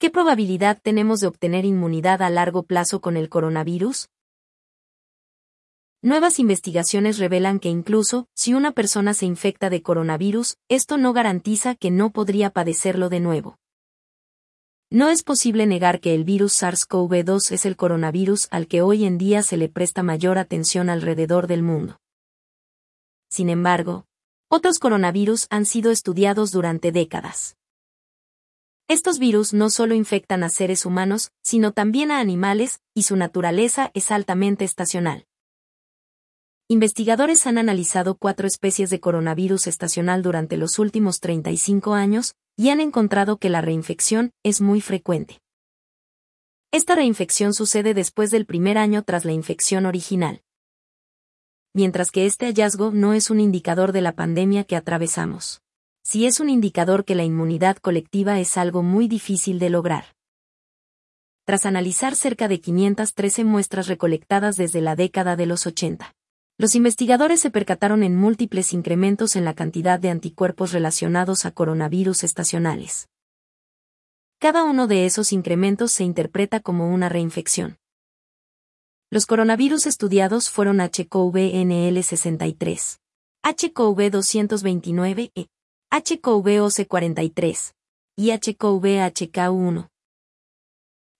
¿Qué probabilidad tenemos de obtener inmunidad a largo plazo con el coronavirus? Nuevas investigaciones revelan que incluso, si una persona se infecta de coronavirus, esto no garantiza que no podría padecerlo de nuevo. No es posible negar que el virus SARS-CoV-2 es el coronavirus al que hoy en día se le presta mayor atención alrededor del mundo. Sin embargo, otros coronavirus han sido estudiados durante décadas. Estos virus no solo infectan a seres humanos, sino también a animales, y su naturaleza es altamente estacional. Investigadores han analizado cuatro especies de coronavirus estacional durante los últimos 35 años, y han encontrado que la reinfección es muy frecuente. Esta reinfección sucede después del primer año tras la infección original. Mientras que este hallazgo no es un indicador de la pandemia que atravesamos si es un indicador que la inmunidad colectiva es algo muy difícil de lograr. Tras analizar cerca de 513 muestras recolectadas desde la década de los 80, los investigadores se percataron en múltiples incrementos en la cantidad de anticuerpos relacionados a coronavirus estacionales. Cada uno de esos incrementos se interpreta como una reinfección. Los coronavirus estudiados fueron HCOV-NL63, HCOV-229-E, HCOV-OC43 y HCOV-HK1.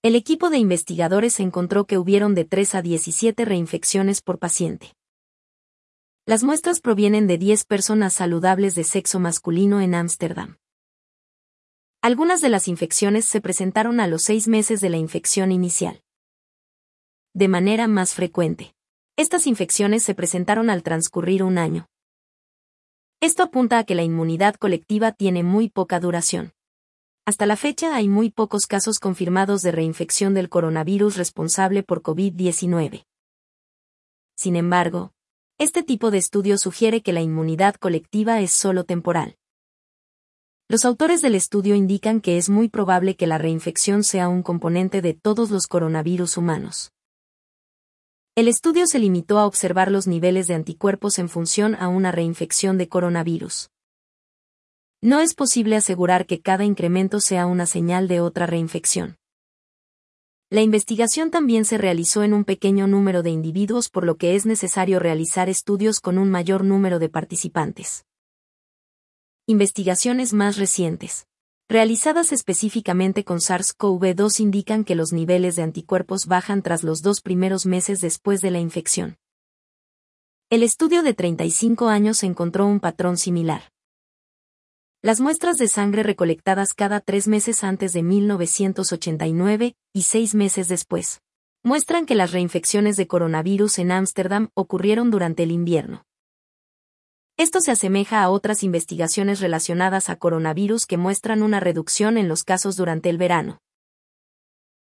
El equipo de investigadores encontró que hubieron de 3 a 17 reinfecciones por paciente. Las muestras provienen de 10 personas saludables de sexo masculino en Ámsterdam. Algunas de las infecciones se presentaron a los seis meses de la infección inicial. De manera más frecuente. Estas infecciones se presentaron al transcurrir un año. Esto apunta a que la inmunidad colectiva tiene muy poca duración. Hasta la fecha hay muy pocos casos confirmados de reinfección del coronavirus responsable por COVID-19. Sin embargo, este tipo de estudio sugiere que la inmunidad colectiva es solo temporal. Los autores del estudio indican que es muy probable que la reinfección sea un componente de todos los coronavirus humanos. El estudio se limitó a observar los niveles de anticuerpos en función a una reinfección de coronavirus. No es posible asegurar que cada incremento sea una señal de otra reinfección. La investigación también se realizó en un pequeño número de individuos por lo que es necesario realizar estudios con un mayor número de participantes. Investigaciones más recientes realizadas específicamente con SARS-CoV-2 indican que los niveles de anticuerpos bajan tras los dos primeros meses después de la infección. El estudio de 35 años encontró un patrón similar. Las muestras de sangre recolectadas cada tres meses antes de 1989 y seis meses después muestran que las reinfecciones de coronavirus en Ámsterdam ocurrieron durante el invierno. Esto se asemeja a otras investigaciones relacionadas a coronavirus que muestran una reducción en los casos durante el verano.